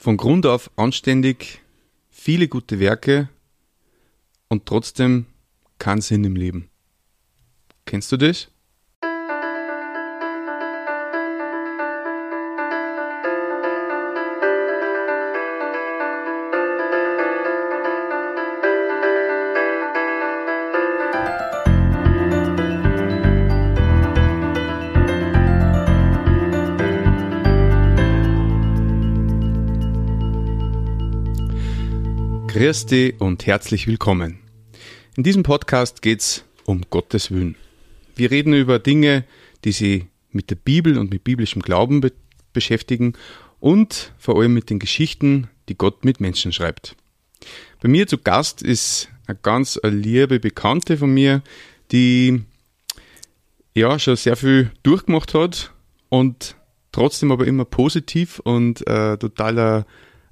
Von Grund auf anständig, viele gute Werke und trotzdem keinen Sinn im Leben. Kennst du das? Grüß dich und herzlich willkommen. In diesem Podcast geht es um Gottes Willen. Wir reden über Dinge, die sich mit der Bibel und mit biblischem Glauben be beschäftigen und vor allem mit den Geschichten, die Gott mit Menschen schreibt. Bei mir zu Gast ist eine ganz liebe Bekannte von mir, die ja schon sehr viel durchgemacht hat und trotzdem aber immer positiv und äh, totaler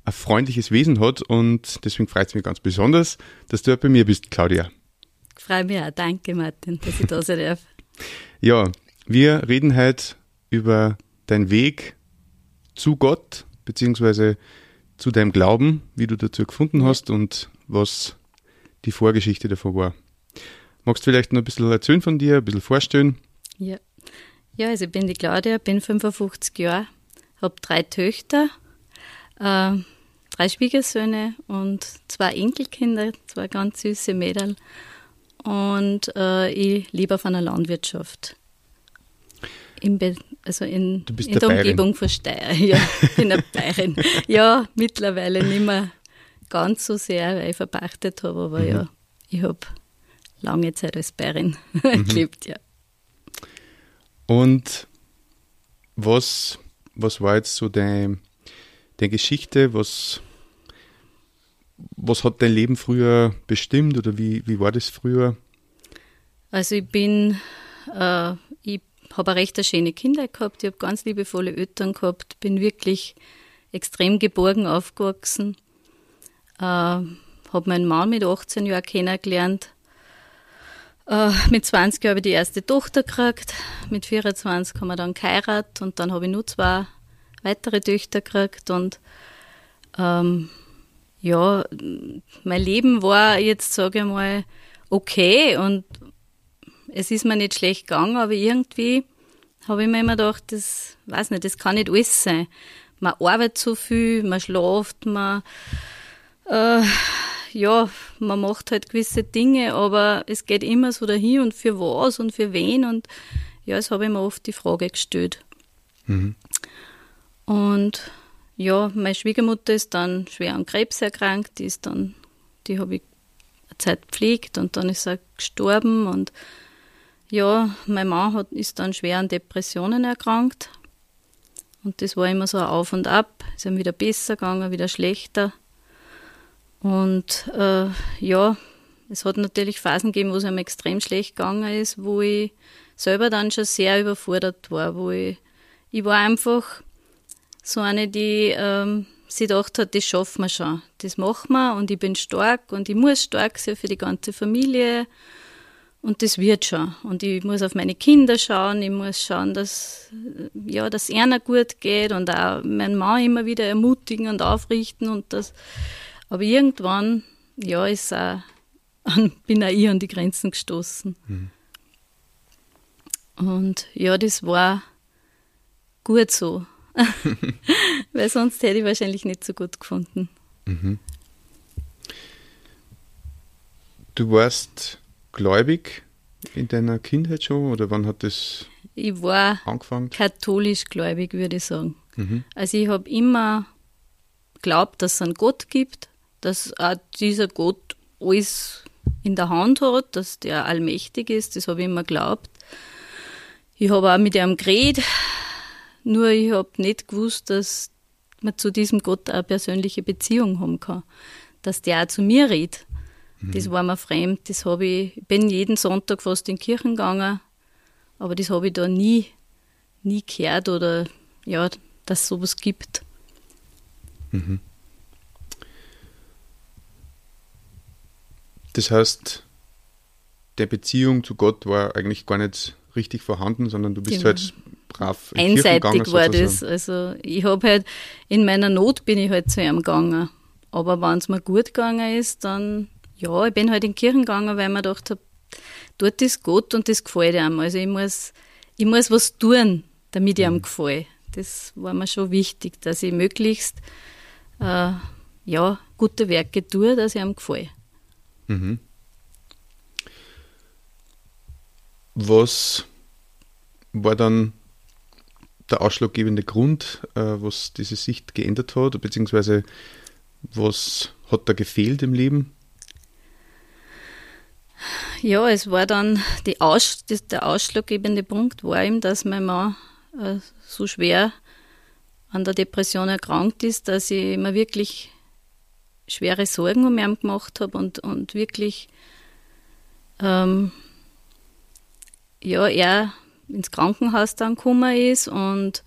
ein freundliches Wesen hat und deswegen freut es mich ganz besonders, dass du bei mir bist, Claudia. Freue mich auch. Danke, Martin, dass ich da sein darf. ja, wir reden heute über deinen Weg zu Gott, beziehungsweise zu deinem Glauben, wie du dazu gefunden hast und was die Vorgeschichte davon war. Magst du vielleicht noch ein bisschen erzählen von dir, ein bisschen vorstellen? Ja. Ja, also ich bin die Claudia, bin 55 Jahre, habe drei Töchter. Äh, drei Schwiegersöhne und zwei Enkelkinder, zwei ganz süße Mädel. Und äh, ich lebe auf einer Landwirtschaft. In also in, in der, der Umgebung von Steyr. Ja, bin eine Bayerin. Ja, mittlerweile nicht mehr ganz so sehr, weil ich verpachtet habe, aber mhm. ja, ich habe lange Zeit als Bayerin mhm. gelebt, ja. Und was, was war jetzt so deine, deine Geschichte? Was, was hat dein Leben früher bestimmt oder wie, wie war das früher? Also ich bin, äh, ich habe eine recht schöne Kindheit gehabt, ich habe ganz liebevolle Eltern gehabt, bin wirklich extrem geborgen aufgewachsen, äh, habe meinen Mann mit 18 Jahren kennengelernt, äh, mit 20 habe ich die erste Tochter gekriegt, mit 24 haben wir dann geheiratet und dann habe ich nur zwei weitere Töchter gekriegt und ähm, ja, mein Leben war jetzt, sage ich mal, okay und es ist mir nicht schlecht gegangen, aber irgendwie habe ich mir immer gedacht, das, weiß nicht, das kann nicht alles sein. Man arbeitet so viel, man schlaft, man, äh, ja, man macht halt gewisse Dinge, aber es geht immer so dahin und für was und für wen und ja, das habe ich mir oft die Frage gestellt. Mhm. Und ja, meine Schwiegermutter ist dann schwer an Krebs erkrankt, die ist dann, die habe ich eine Zeit gepflegt und dann ist sie gestorben. Und ja, mein Mann hat, ist dann schwer an Depressionen erkrankt. Und das war immer so ein Auf und Ab, ist ihm wieder besser gegangen, wieder schlechter. Und äh, ja, es hat natürlich Phasen gegeben, wo es einem extrem schlecht gegangen ist, wo ich selber dann schon sehr überfordert war, wo ich, ich war einfach so eine, die ähm, sie gedacht hat, das schaffen wir schon, das machen wir und ich bin stark und ich muss stark sein für die ganze Familie und das wird schon. Und ich muss auf meine Kinder schauen, ich muss schauen, dass ja, dass einer gut geht und auch meinen Mann immer wieder ermutigen und aufrichten und das. Aber irgendwann, ja, ist auch, bin auch ich an die Grenzen gestoßen. Mhm. Und ja, das war gut so. Weil sonst hätte ich wahrscheinlich nicht so gut gefunden. Mhm. Du warst gläubig in deiner Kindheit schon oder wann hat das ich war angefangen? katholisch gläubig, würde ich sagen. Mhm. Also ich habe immer glaubt, dass es einen Gott gibt, dass auch dieser Gott alles in der Hand hat, dass der allmächtig ist, das habe ich immer geglaubt. Ich habe auch mit ihm geredet, nur ich habe nicht gewusst, dass man zu diesem Gott eine persönliche Beziehung haben kann. Dass der auch zu mir redet. Mhm. Das war mir fremd. Das habe ich, ich bin jeden Sonntag fast in die Kirchen gegangen, aber das habe ich da nie, nie gehört oder ja, dass es sowas gibt. Mhm. Das heißt, der Beziehung zu Gott war eigentlich gar nicht richtig vorhanden, sondern du bist genau. halt brav in einseitig war das. Also ich habe halt, in meiner Not bin ich halt zu ihm gegangen. Aber wenn es mir gut gegangen ist, dann, ja, ich bin halt in die Kirchen gegangen, weil ich mir gedacht habe, dort ist Gott und das gefällt ihm. Also ich muss, ich muss was tun, damit ich ihm mhm. gefällt. Das war mir schon wichtig, dass ich möglichst äh, ja, gute Werke tue, dass ich ihm gefällt. Mhm. Was war dann der ausschlaggebende Grund, äh, was diese Sicht geändert hat, beziehungsweise was hat da gefehlt im Leben? Ja, es war dann Aus, das, der ausschlaggebende Punkt war eben, dass mein Mann äh, so schwer an der Depression erkrankt ist, dass ich mir wirklich schwere Sorgen um ihn gemacht habe und, und wirklich ähm, ja, er ins Krankenhaus dann gekommen ist und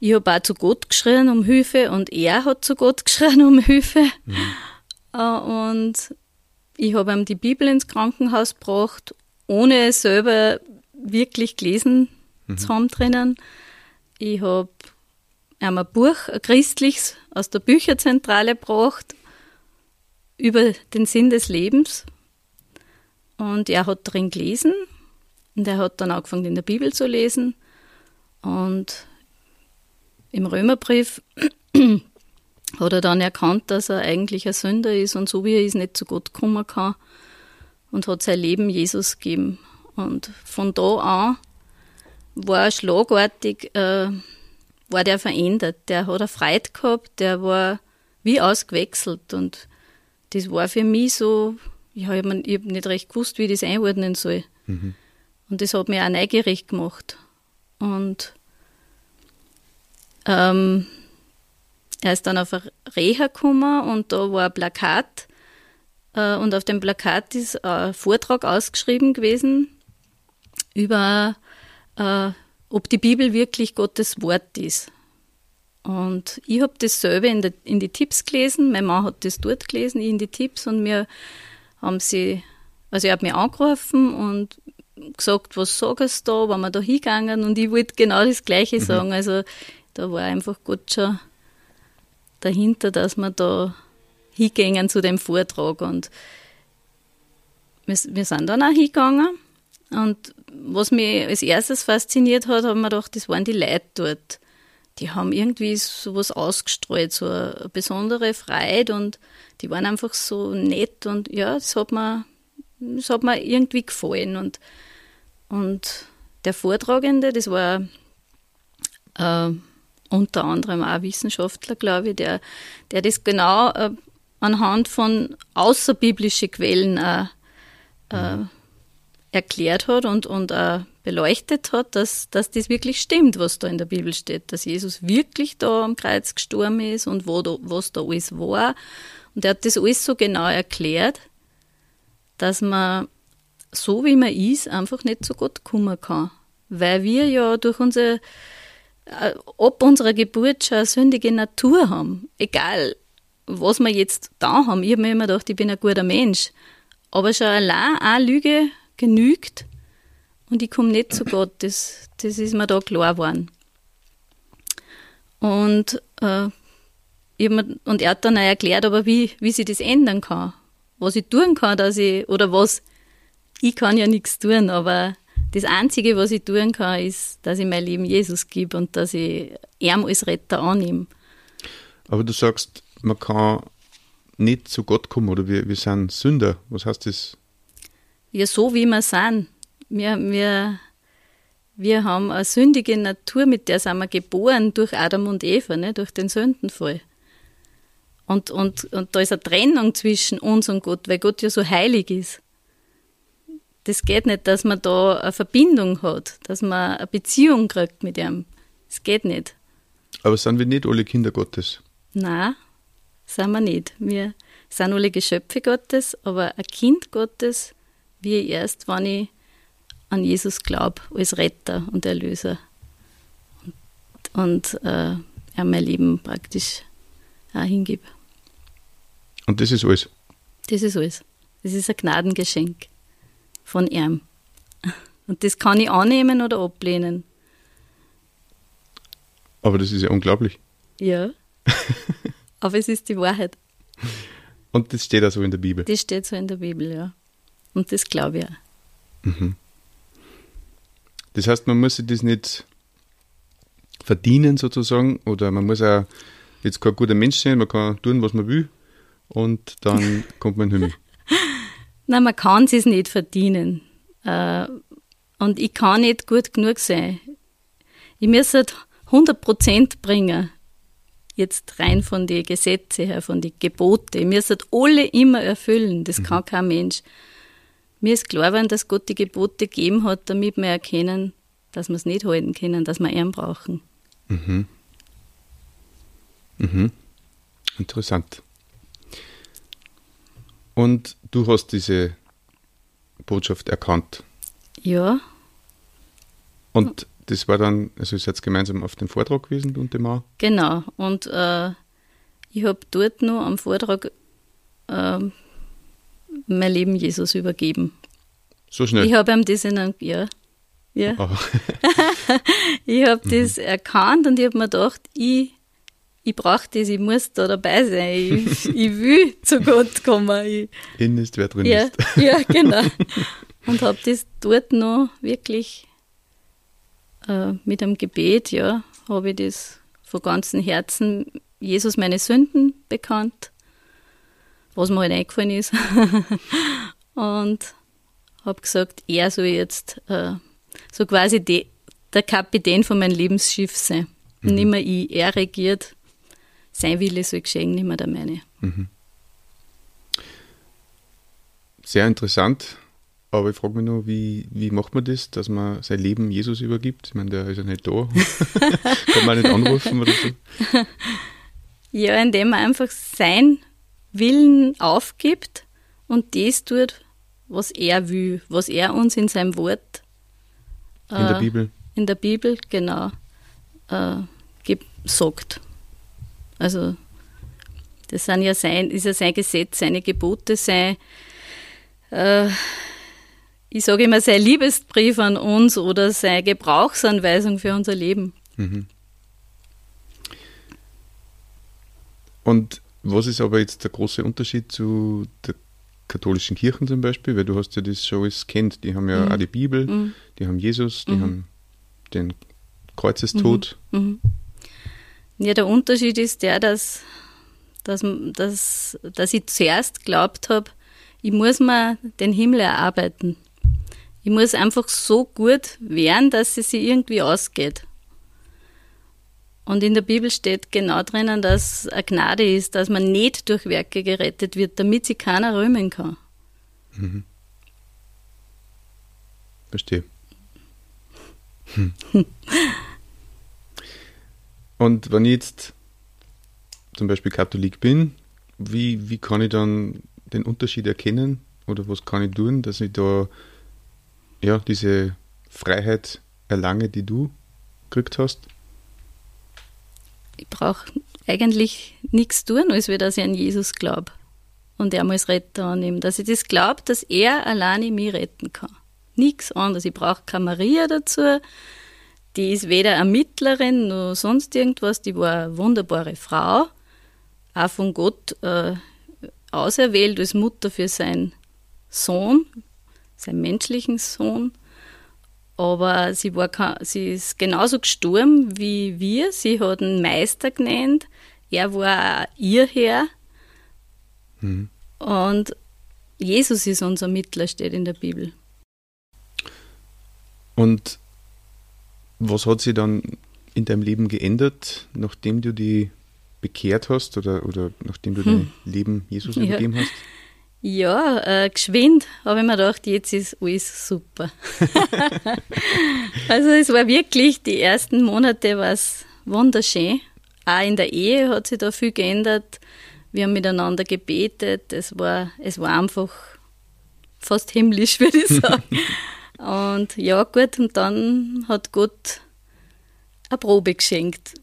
ich habe auch zu Gott geschrien um Hilfe und er hat zu Gott geschrien um Hilfe. Mhm. Äh, und ich habe ihm die Bibel ins Krankenhaus gebracht, ohne es selber wirklich gelesen mhm. zu haben drinnen. Ich habe ihm ein Buch, ein christliches, aus der Bücherzentrale gebracht über den Sinn des Lebens. Und er hat drin gelesen und er hat dann angefangen, in der Bibel zu lesen. Und im Römerbrief hat er dann erkannt, dass er eigentlich ein Sünder ist und so wie er ist, nicht zu Gott kommen kann. Und hat sein Leben Jesus gegeben. Und von da an war schlagartig, äh, war der verändert. Der hat eine Freude gehabt, der war wie ausgewechselt. Und das war für mich so, ja, ich habe hab nicht recht gewusst, wie ich das einordnen soll. Mhm. Und das hat mich auch neugierig gemacht. Und ähm, er ist dann auf eine Reha gekommen und da war ein Plakat. Äh, und auf dem Plakat ist ein Vortrag ausgeschrieben gewesen über, äh, ob die Bibel wirklich Gottes Wort ist. Und ich habe dasselbe in, in die Tipps gelesen. Mein Mann hat das dort gelesen, ich in die Tipps. Und wir haben sie, also er hat mich angerufen und gesagt, was sagst du da, waren wir da hingegangen und ich wollte genau das Gleiche mhm. sagen. Also da war einfach Gott schon dahinter, dass wir da hingingen zu dem Vortrag und wir, wir sind dann auch hingegangen und was mich als erstes fasziniert hat, haben wir gedacht, das waren die Leute dort. Die haben irgendwie sowas ausgestrahlt, so eine besondere Freude und die waren einfach so nett und ja, das hat mir, das hat mir irgendwie gefallen und und der Vortragende, das war äh, unter anderem auch ein Wissenschaftler, glaube ich, der, der das genau äh, anhand von außerbiblischen Quellen äh, äh, erklärt hat und, und beleuchtet hat, dass, dass das wirklich stimmt, was da in der Bibel steht, dass Jesus wirklich da am Kreuz gestorben ist und wo da, was da alles war. Und er hat das alles so genau erklärt, dass man so wie man ist, einfach nicht zu Gott kommen kann. Weil wir ja durch unsere, äh, ob unserer Geburt schon eine sündige Natur haben. Egal, was wir jetzt da haben. Ich habe mir immer gedacht, ich bin ein guter Mensch. Aber schon allein eine Lüge genügt und ich komme nicht zu Gott. Das, das ist mir da klar geworden. Und, äh, mir, und er hat dann auch erklärt, aber wie, wie sich das ändern kann. Was ich tun kann, dass ich, oder was, ich kann ja nichts tun, aber das Einzige, was ich tun kann, ist, dass ich mein Leben Jesus gebe und dass ich ihn als Retter annehme. Aber du sagst, man kann nicht zu Gott kommen oder wir, wir sind Sünder. Was heißt das? Ja, so wie wir sind. Wir, wir, wir haben eine sündige Natur, mit der sind wir geboren durch Adam und Eva, ne, durch den Sündenfall. Und, und, und da ist eine Trennung zwischen uns und Gott, weil Gott ja so heilig ist das geht nicht, dass man da eine Verbindung hat, dass man eine Beziehung kriegt mit ihm. Das geht nicht. Aber sind wir nicht alle Kinder Gottes? Nein, sind wir nicht. Wir sind alle Geschöpfe Gottes, aber ein Kind Gottes wie erst, wenn ich an Jesus glaube, als Retter und Erlöser. Und, und äh, er mein Leben praktisch auch hingebe. Und das ist alles? Das ist alles. Das ist ein Gnadengeschenk von ihm. Und das kann ich annehmen oder ablehnen. Aber das ist ja unglaublich. Ja. Aber es ist die Wahrheit. Und das steht also in der Bibel. Das steht so in der Bibel, ja. Und das glaube ich auch. Mhm. Das heißt, man muss sich das nicht verdienen sozusagen oder man muss auch jetzt kein guter Mensch sein, man kann tun, was man will und dann kommt man in den Himmel. Nein, man kann es nicht verdienen. Äh, und ich kann nicht gut genug sein. Ich muss halt 100% bringen. Jetzt rein von den Gesetzen her, von den Geboten. Ich muss halt alle immer erfüllen. Das mhm. kann kein Mensch. Mir ist klar geworden, dass Gott die Gebote gegeben hat, damit wir erkennen, dass wir es nicht halten können, dass wir ihn brauchen. Mhm. Mhm. Interessant. Und du hast diese Botschaft erkannt. Ja. Und das war dann, also ihr seid gemeinsam auf dem Vortrag gewesen, du und dem Mann? Genau. Und äh, ich habe dort noch am Vortrag äh, mein Leben Jesus übergeben. So schnell? Ich habe ihm das in einem, ja. ja. Oh. ich habe mhm. das erkannt und ich habe mir gedacht, ich ich brauche das, ich muss da dabei sein, ich, ich will zu Gott kommen. Ich, In ist, wer drin ja, ist. ja, genau. Und habe das dort noch wirklich äh, mit einem Gebet, ja, habe ich das von ganzem Herzen Jesus meine Sünden bekannt, was mir halt eingefallen ist. und habe gesagt, er soll jetzt äh, so quasi die, der Kapitän von meinem Lebensschiff sein. Mhm. Nicht mehr ich, er regiert sein Wille soll geschehen, nicht mehr der meine. Mhm. Sehr interessant. Aber ich frage mich nur, wie, wie macht man das, dass man sein Leben Jesus übergibt? Ich meine, der ist ja nicht da. Kann man nicht anrufen oder so? Ja, indem man einfach sein Willen aufgibt und das tut, was er will, was er uns in seinem Wort. Äh, in der Bibel. In der Bibel, genau. Äh, sagt. Also das sind ja sein, ist ja sein Gesetz, seine Gebote, sein, äh, ich sage immer, sein Liebesbrief an uns oder seine Gebrauchsanweisung für unser Leben. Mhm. Und was ist aber jetzt der große Unterschied zu der katholischen Kirchen zum Beispiel? Weil du hast ja das schon alles kennt. Die haben ja mhm. auch die Bibel, mhm. die haben Jesus, die mhm. haben den Kreuzestod. Mhm. Ja, der Unterschied ist der, dass, dass, dass, dass ich zuerst glaubt habe, ich muss mir den Himmel erarbeiten. Ich muss einfach so gut werden, dass es sich irgendwie ausgeht. Und in der Bibel steht genau drinnen, dass eine Gnade ist, dass man nicht durch Werke gerettet wird, damit sie keiner rühmen kann. Mhm. Verstehe. Hm. Und wenn ich jetzt zum Beispiel Katholik bin, wie, wie kann ich dann den Unterschied erkennen oder was kann ich tun, dass ich da ja, diese Freiheit erlange, die du gekriegt hast? Ich brauche eigentlich nichts tun, als wir, dass ich an Jesus glaube und er muss Retter annehmen. Dass ich das glaube, dass er alleine mich retten kann. Nichts anderes. Ich brauche keine Maria dazu, die ist weder Ermittlerin noch sonst irgendwas, die war eine wunderbare Frau, auch von Gott äh, auserwählt als Mutter für seinen Sohn, seinen menschlichen Sohn. Aber sie, war, sie ist genauso gestorben wie wir. Sie hat einen Meister genannt. Er war auch ihr Herr. Mhm. Und Jesus ist unser Mittler, steht in der Bibel. Und was hat sich dann in deinem Leben geändert, nachdem du die bekehrt hast oder, oder nachdem du hm. dein Leben Jesus ja. übergeben hast? Ja, äh, geschwind habe ich mir gedacht, jetzt ist alles super. also es war wirklich, die ersten Monate war es wunderschön. Auch in der Ehe hat sich da viel geändert. Wir haben miteinander gebetet. Es war, es war einfach fast himmlisch, würde ich sagen. Und ja, gut, und dann hat Gott eine Probe geschenkt,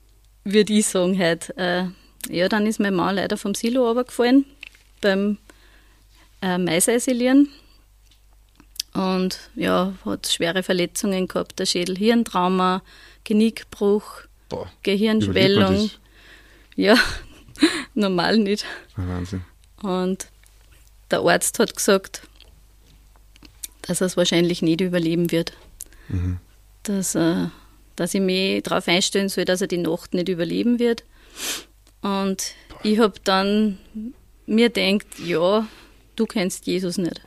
würde ich sagen heute. Äh, ja, dann ist mein Mann leider vom Silo runtergefallen beim äh, Maiseisilieren. Und ja, hat schwere Verletzungen gehabt, der Schädel-Hirntrauma, Genickbruch, Boah. Gehirnschwellung. Ja, normal nicht. Wahnsinn. Und der Arzt hat gesagt, dass er es wahrscheinlich nicht überleben wird. Mhm. Dass, äh, dass ich mich darauf einstellen soll, dass er die Nacht nicht überleben wird. Und Boah. ich habe dann mir denkt, ja, du kennst Jesus nicht.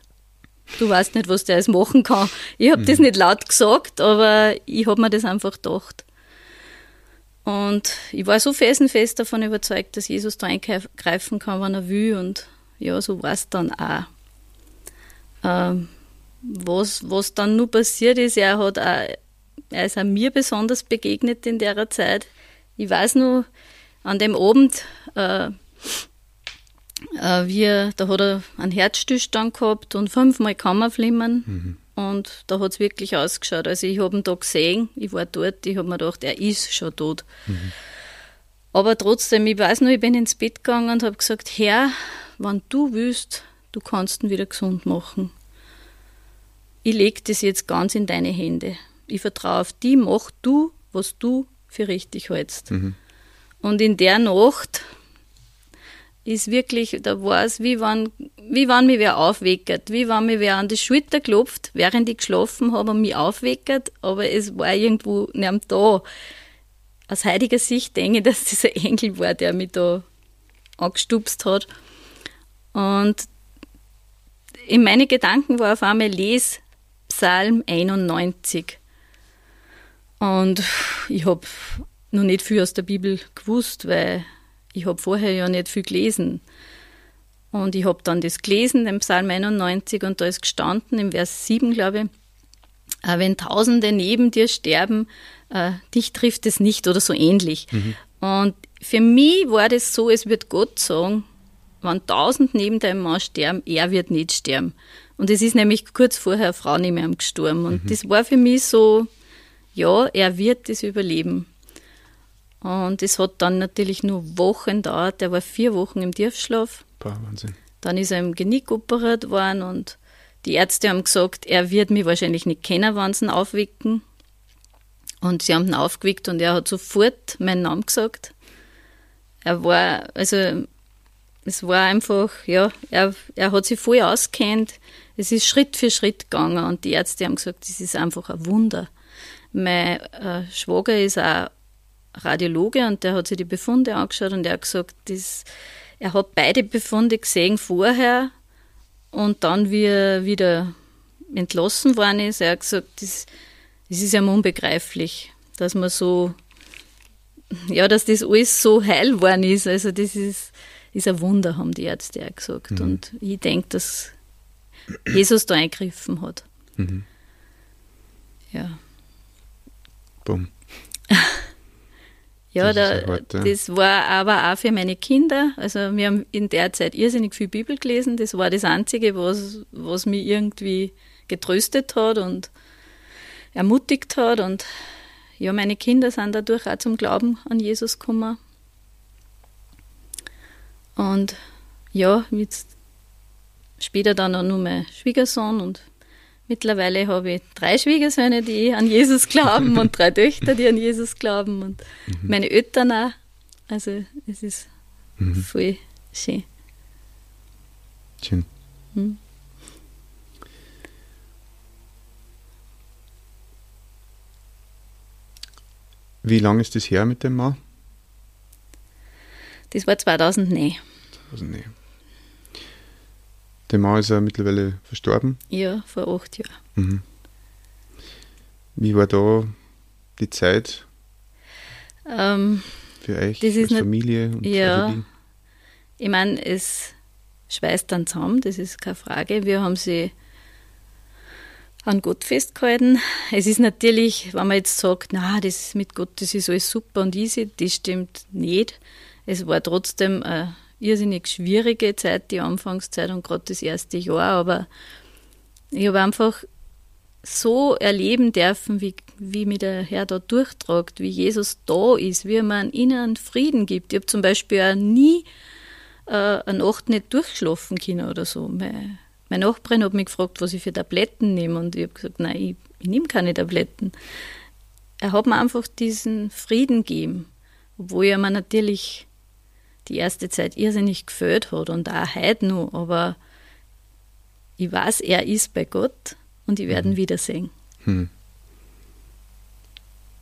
Du weißt nicht, was der alles machen kann. Ich habe mhm. das nicht laut gesagt, aber ich habe mir das einfach gedacht. Und ich war so felsenfest davon überzeugt, dass Jesus da eingreifen kann, wann er will. Und ja, so war es dann auch. Ähm, was, was dann nur passiert ist, er hat auch, er ist auch mir besonders begegnet in der Zeit. Ich weiß nur, an dem Abend, äh, äh, wir, da hat er einen Herzstillstand gehabt und fünfmal Kammerflimmern. Mhm. Und da hat es wirklich ausgeschaut. Also ich habe ihn da gesehen, ich war dort, ich habe mir gedacht, er ist schon tot. Mhm. Aber trotzdem, ich weiß nur, ich bin ins Bett gegangen und habe gesagt, Herr, wenn du willst, du kannst ihn wieder gesund machen. Ich lege das jetzt ganz in deine Hände. Ich vertraue auf die, mach du, was du für richtig hältst. Mhm. Und in der Nacht ist wirklich, da war es, wie wenn, wie wenn mich wer aufweckert, wie wenn mir wer an die Schulter klopft, während ich geschlafen habe und mich aufweckert, aber es war irgendwo nicht da. Aus heutiger Sicht denke ich, dass dieser Engel war, der mich da angestupst hat. Und in meine Gedanken war auf einmal, les Psalm 91. Und ich habe noch nicht viel aus der Bibel gewusst, weil ich habe vorher ja nicht viel gelesen. Und ich habe dann das gelesen, im Psalm 91, und da ist gestanden, im Vers 7, glaube ich, äh, wenn Tausende neben dir sterben, äh, dich trifft es nicht oder so ähnlich. Mhm. Und für mich war das so, es wird Gott sagen, wenn tausend neben deinem Mann sterben, er wird nicht sterben. Und es ist nämlich kurz vorher eine Frau neben ihm gestorben. Und mhm. das war für mich so, ja, er wird das überleben. Und es hat dann natürlich nur Wochen dauert. Er war vier Wochen im Tiefschlaf. Boah, Wahnsinn. Dann ist er im Genick operiert worden und die Ärzte haben gesagt, er wird mich wahrscheinlich nicht kennen, wenn sie ihn aufwecken. Und sie haben ihn aufgeweckt und er hat sofort meinen Namen gesagt. Er war, also es war einfach, ja, er, er hat sich voll auskennt. Es ist Schritt für Schritt gegangen und die Ärzte haben gesagt, das ist einfach ein Wunder. Mein äh, Schwager ist auch Radiologe und der hat sich die Befunde angeschaut und er hat gesagt, das, er hat beide Befunde gesehen vorher und dann, wie er wieder entlassen worden ist, er hat gesagt, das, das ist ihm unbegreiflich, dass man so, ja, dass das alles so heil worden ist. Also das ist, ist ein Wunder, haben die Ärzte auch gesagt. Mhm. Und ich denke, dass Jesus da eingegriffen hat. Mhm. Ja. Bumm. Ja, das, da, das war aber auch für meine Kinder. Also wir haben in der Zeit irrsinnig viel Bibel gelesen. Das war das Einzige, was, was mich irgendwie getröstet hat und ermutigt hat. Und ja, meine Kinder sind dadurch auch zum Glauben an Jesus gekommen. Und ja, jetzt später dann auch nur mein Schwiegersohn und Mittlerweile habe ich drei Schwiegersöhne, die an Jesus glauben und drei Töchter, die an Jesus glauben und mhm. meine Eltern auch. Also es ist mhm. voll schön. Schön. Mhm. Wie lange ist das her mit dem Mann? Das war 2009. 2009. Der Mann ist ja mittlerweile verstorben. Ja, vor acht Jahren. Mhm. Wie war da die Zeit ähm, für euch das als Familie und ja, Ich meine, es schweißt dann zusammen, das ist keine Frage. Wir haben sie an Gott festgehalten. Es ist natürlich, wenn man jetzt sagt, na, das mit Gott, das ist alles super und easy, das stimmt nicht. Es war trotzdem eine irrsinnig schwierige Zeit, die Anfangszeit und gerade das erste Jahr, aber ich habe einfach so erleben dürfen, wie, wie mir der Herr da durchtragt, wie Jesus da ist, wie er mir einen inneren Frieden gibt. Ich habe zum Beispiel auch nie äh, eine Nacht nicht durchschlafen können oder so. Meine, meine Nachbarin hat mich gefragt, was ich für Tabletten nehme und ich habe gesagt, nein, ich, ich nehme keine Tabletten. er hat mir einfach diesen Frieden gegeben, obwohl er mir natürlich die erste Zeit irrsinnig gefällt hat und auch heute noch, aber ich weiß, er ist bei Gott und ich werde ihn mhm. wiedersehen. Hm.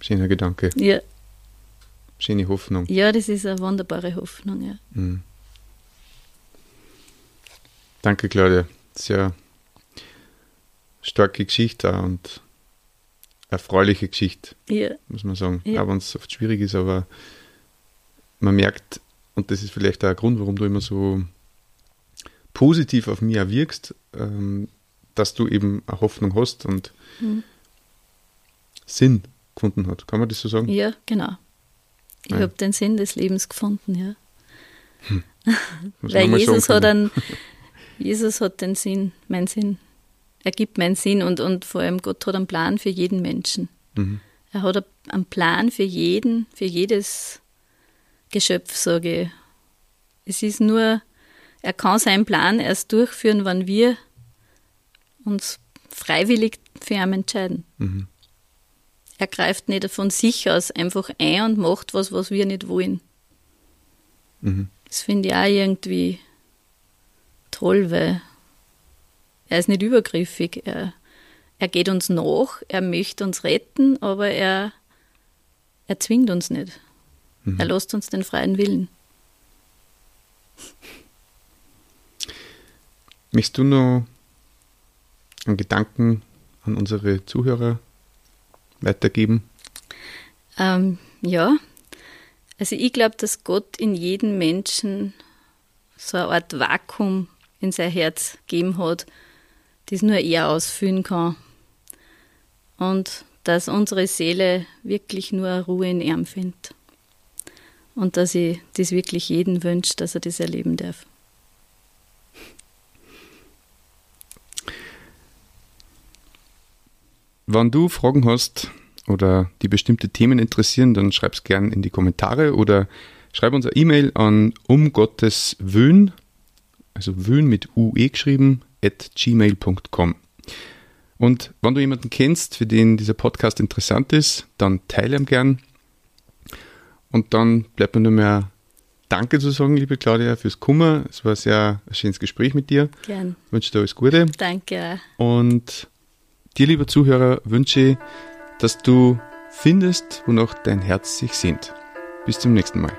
Schöner Gedanke. Ja. Schöne Hoffnung. Ja, das ist eine wunderbare Hoffnung, ja. Hm. Danke, Claudia. Sehr starke Geschichte und erfreuliche Geschichte, ja. muss man sagen. Ja. Auch wenn es oft schwierig ist, aber man merkt, und das ist vielleicht auch ein Grund, warum du immer so positiv auf mich wirkst, ähm, dass du eben eine Hoffnung hast und mhm. Sinn gefunden hat. Kann man das so sagen? Ja, genau. Ich ja. habe den Sinn des Lebens gefunden, ja. Hm. Weil Jesus hat, einen, Jesus hat den Sinn, mein Sinn er gibt meinen Sinn und, und vor allem Gott hat einen Plan für jeden Menschen. Mhm. Er hat einen Plan für jeden, für jedes Geschöpf, sage ich. Es ist nur, er kann seinen Plan erst durchführen, wenn wir uns freiwillig für ihn entscheiden. Mhm. Er greift nicht von sich aus einfach ein und macht was, was wir nicht wollen. Mhm. Das finde ich auch irgendwie toll, weil er ist nicht übergriffig. Er, er geht uns nach, er möchte uns retten, aber er, er zwingt uns nicht. Mhm. Er lässt uns den freien Willen. Möchtest du noch einen Gedanken an unsere Zuhörer weitergeben? Ähm, ja, also ich glaube, dass Gott in jedem Menschen so eine Art Vakuum in sein Herz gegeben hat, das nur er ausfüllen kann. Und dass unsere Seele wirklich nur Ruhe in ihm findet. Und dass ich das wirklich jeden wünsche, dass er das erleben darf. Wenn du Fragen hast oder die bestimmte Themen interessieren, dann schreib es gerne in die Kommentare oder schreib uns eine E-Mail an um Gottes Wöhn, also Wöhn mit UE geschrieben, at gmail.com. Und wenn du jemanden kennst, für den dieser Podcast interessant ist, dann teile ihn gern. Und dann bleibt mir nur mehr Danke zu sagen, liebe Claudia, fürs Kummer. Es war sehr ein schönes Gespräch mit dir. Gern. Ich wünsche dir alles Gute. Danke. Und dir, lieber Zuhörer, wünsche ich, dass du findest, wonach dein Herz sich sehnt. Bis zum nächsten Mal.